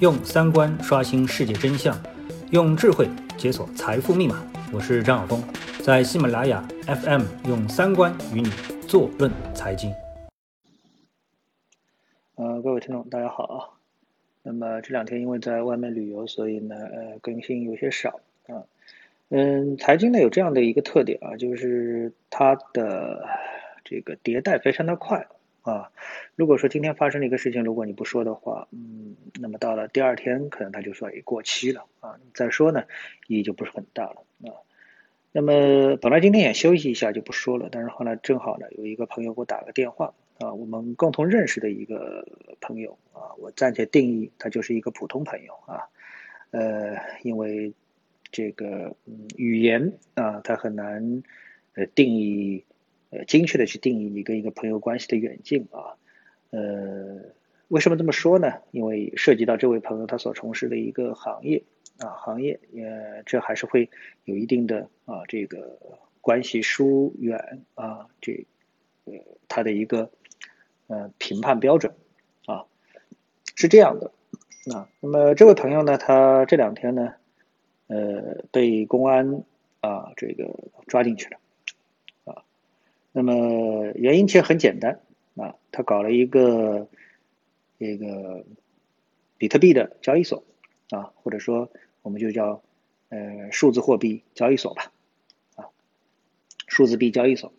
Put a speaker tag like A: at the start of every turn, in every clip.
A: 用三观刷新世界真相，用智慧解锁财富密码。我是张晓峰，在喜马拉雅 FM 用三观与你坐论财经。
B: 呃，各位听众，大家好啊。那么这两天因为在外面旅游，所以呢，呃，更新有些少啊。嗯，财经呢有这样的一个特点啊，就是它的这个迭代非常的快。啊，如果说今天发生了一个事情，如果你不说的话，嗯，那么到了第二天，可能它就说已过期了啊。再说呢，意义就不是很大了啊。那么本来今天也休息一下就不说了，但是后来正好呢，有一个朋友给我打个电话啊，我们共同认识的一个朋友啊，我暂且定义他就是一个普通朋友啊。呃，因为这个语言啊，他很难呃定义。呃，精确的去定义你跟一个朋友关系的远近啊，呃，为什么这么说呢？因为涉及到这位朋友他所从事的一个行业啊，行业呃，这还是会有一定的啊这个关系疏远啊，这呃他的一个呃评判标准啊，是这样的啊。那么这位朋友呢，他这两天呢，呃，被公安啊这个抓进去了。那么原因其实很简单啊，他搞了一个这个比特币的交易所啊，或者说我们就叫呃数字货币交易所吧啊，数字币交易所。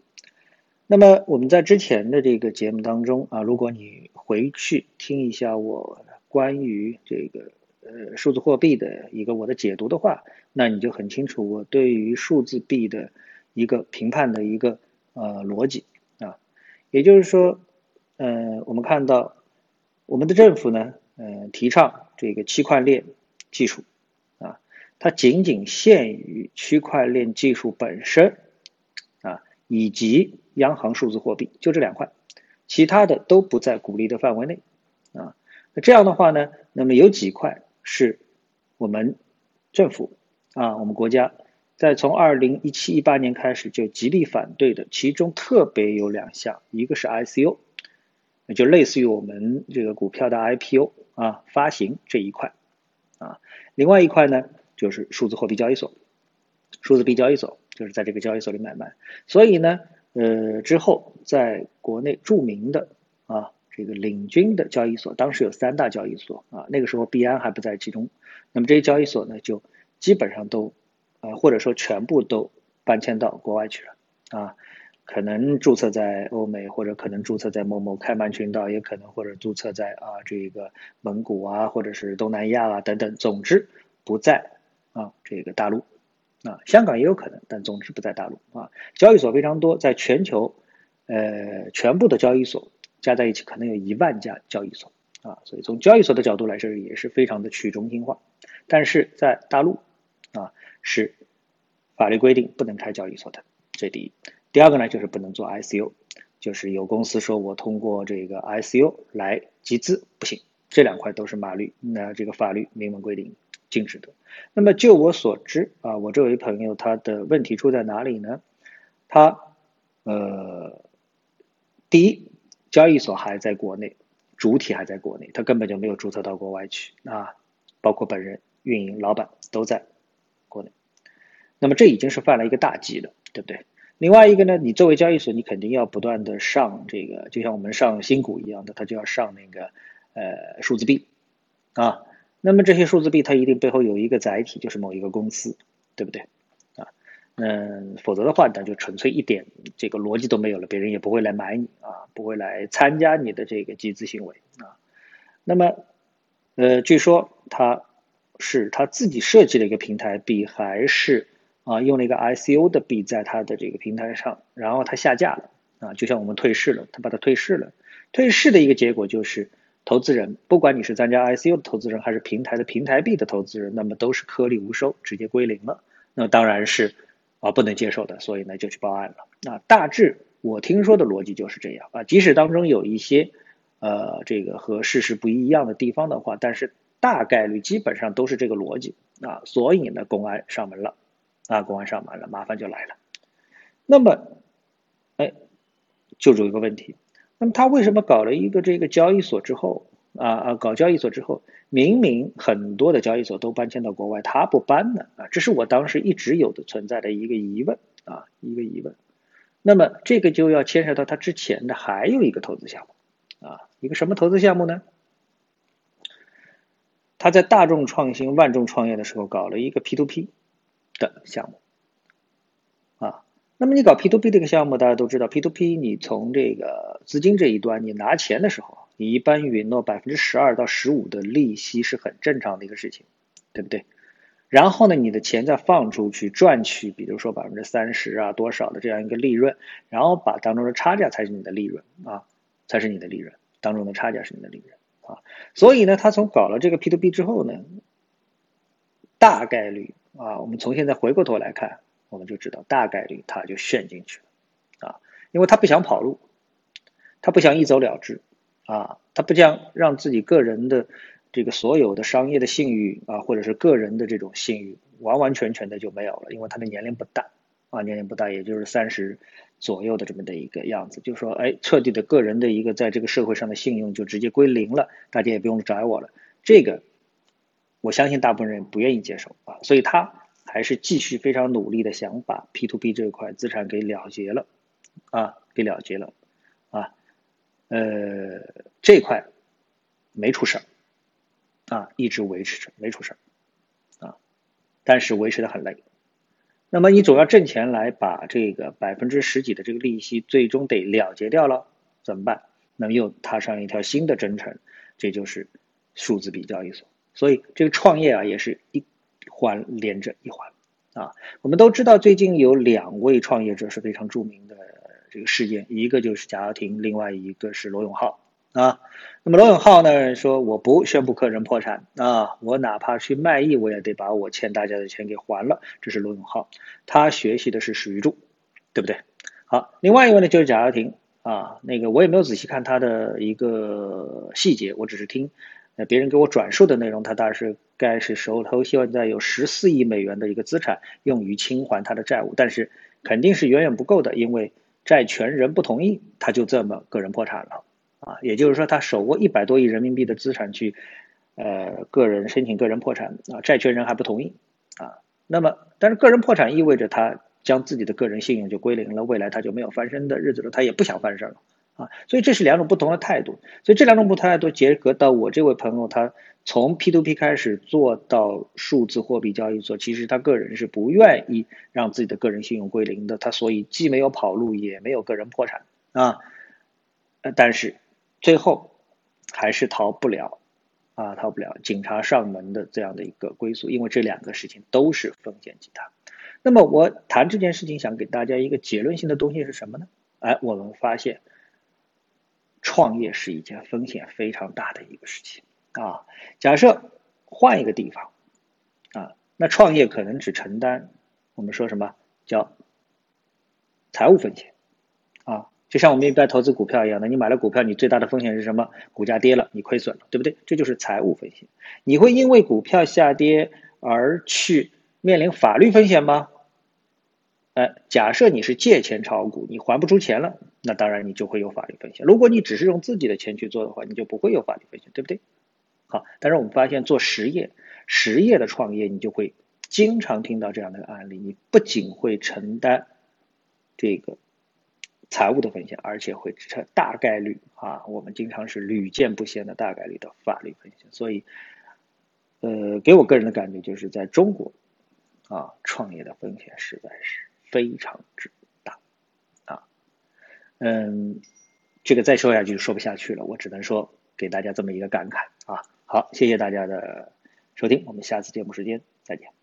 B: 那么我们在之前的这个节目当中啊，如果你回去听一下我关于这个呃数字货币的一个我的解读的话，那你就很清楚我对于数字币的一个评判的一个。呃，逻辑啊，也就是说，呃，我们看到我们的政府呢，呃，提倡这个区块链技术啊，它仅仅限于区块链技术本身啊，以及央行数字货币，就这两块，其他的都不在鼓励的范围内啊。那这样的话呢，那么有几块是我们政府啊，我们国家。在从二零一七一八年开始就极力反对的，其中特别有两项，一个是 ICO，就类似于我们这个股票的 IPO 啊发行这一块啊，另外一块呢就是数字货币交易所，数字币交易所就是在这个交易所里买卖，所以呢，呃之后在国内著名的啊这个领军的交易所，当时有三大交易所啊，那个时候币安还不在其中，那么这些交易所呢就基本上都。啊，或者说全部都搬迁到国外去了啊，可能注册在欧美，或者可能注册在某某开曼群岛，也可能或者注册在啊这个蒙古啊，或者是东南亚啊等等，总之不在啊这个大陆啊，香港也有可能，但总之不在大陆啊。交易所非常多，在全球呃全部的交易所加在一起，可能有一万家交易所啊，所以从交易所的角度来说，也是非常的去中心化，但是在大陆。是法律规定不能开交易所的，这第一。第二个呢，就是不能做 ICO，就是有公司说我通过这个 ICO 来集资不行，这两块都是法律，那这个法律明文规定禁止的。那么就我所知啊，我这位朋友他的问题出在哪里呢？他呃，第一，交易所还在国内，主体还在国内，他根本就没有注册到国外去啊，包括本人、运营、老板都在。国内，那么这已经是犯了一个大忌了，对不对？另外一个呢，你作为交易所，你肯定要不断的上这个，就像我们上新股一样的，它就要上那个呃数字币啊。那么这些数字币，它一定背后有一个载体，就是某一个公司，对不对？啊，嗯，否则的话，那就纯粹一点这个逻辑都没有了，别人也不会来买你啊，不会来参加你的这个集资行为啊。那么，呃，据说他。是他自己设计了一个平台币，还是啊用了一个 ICO 的币在他的这个平台上，然后他下架了啊，就像我们退市了，他把它退市了。退市的一个结果就是，投资人不管你是参加 ICO 的投资人，还是平台的平台币的投资人，那么都是颗粒无收，直接归零了。那当然是啊不能接受的，所以呢就去报案了。啊，大致我听说的逻辑就是这样啊，即使当中有一些呃这个和事实不一样的地方的话，但是。大概率基本上都是这个逻辑。啊，所以呢，公安上门了。啊，公安上门了，麻烦就来了。那么，哎，就有一个问题，那么他为什么搞了一个这个交易所之后？啊啊搞交易所之后，明明很多的交易所都搬迁到国外，他不搬呢？啊，这是我当时一直有的存在的一个疑问。啊，一个疑问。那么这个就要牵涉到他之前的还有一个投资项目。啊，一个什么投资项目呢？他在大众创新、万众创业的时候搞了一个 P to P 的项目啊。那么你搞 P to P 这个项目，大家都知道 P to P，你从这个资金这一端，你拿钱的时候，你一般允诺百分之十二到十五的利息是很正常的一个事情，对不对？然后呢，你的钱再放出去赚取，比如说百分之三十啊多少的这样一个利润，然后把当中的差价才是你的利润啊，才是你的利润，当中的差价是你的利润啊。所以呢，他从搞了这个 P to P 之后呢，大概率啊，我们从现在回过头来看，我们就知道大概率他就陷进去了啊，因为他不想跑路，他不想一走了之啊，他不想让自己个人的。这个所有的商业的信誉啊，或者是个人的这种信誉，完完全全的就没有了，因为他的年龄不大啊，年龄不大，也就是三十左右的这么的一个样子，就是说哎，彻底的个人的一个在这个社会上的信用就直接归零了，大家也不用找我了。这个我相信大部分人不愿意接受啊，所以他还是继续非常努力的想把 P to P 这一块资产给了结了啊，给了结了啊，呃，这块没出事儿。啊，一直维持着没出事儿，啊，但是维持的很累。那么你总要挣钱来把这个百分之十几的这个利息最终得了结掉了，怎么办？那么又踏上一条新的征程，这就是数字比交易所。所以这个创业啊，也是一环连着一环啊。我们都知道，最近有两位创业者是非常著名的这个事件，一个就是贾跃亭，另外一个是罗永浩。啊，那么罗永浩呢说我不宣布个人破产啊，我哪怕去卖艺，我也得把我欠大家的钱给还了。这是罗永浩，他学习的是史玉柱，对不对？好，另外一位呢就是贾跃亭啊，那个我也没有仔细看他的一个细节，我只是听呃别人给我转述的内容，他大是该是手头现在有十四亿美元的一个资产用于清还他的债务，但是肯定是远远不够的，因为债权人不同意，他就这么个人破产了。啊，也就是说，他手握一百多亿人民币的资产去，呃，个人申请个人破产啊，债权人还不同意啊。那么，但是个人破产意味着他将自己的个人信用就归零了，未来他就没有翻身的日子了，他也不想翻身了啊。所以这是两种不同的态度。所以这两种不同态度结合到我这位朋友，他从 P to P 开始做到数字货币交易所，其实他个人是不愿意让自己的个人信用归零的，他所以既没有跑路，也没有个人破产啊。呃，但是。最后还是逃不了啊，逃不了警察上门的这样的一个归宿，因为这两个事情都是风险极大。那么我谈这件事情，想给大家一个结论性的东西是什么呢？哎，我们发现创业是一件风险非常大的一个事情啊。假设换一个地方啊，那创业可能只承担我们说什么叫财务风险啊。就像我们一般投资股票一样的，你买了股票，你最大的风险是什么？股价跌了，你亏损了，对不对？这就是财务风险。你会因为股票下跌而去面临法律风险吗？哎，假设你是借钱炒股，你还不出钱了，那当然你就会有法律风险。如果你只是用自己的钱去做的话，你就不会有法律风险，对不对？好，但是我们发现做实业、实业的创业，你就会经常听到这样的案例，你不仅会承担这个。财务的风险，而且会成大概率啊，我们经常是屡见不鲜的大概率的法律风险。所以，呃，给我个人的感觉就是在中国啊，创业的风险实在是非常之大啊。嗯，这个再说下去就说不下去了，我只能说给大家这么一个感慨啊。好，谢谢大家的收听，我们下次节目时间再见。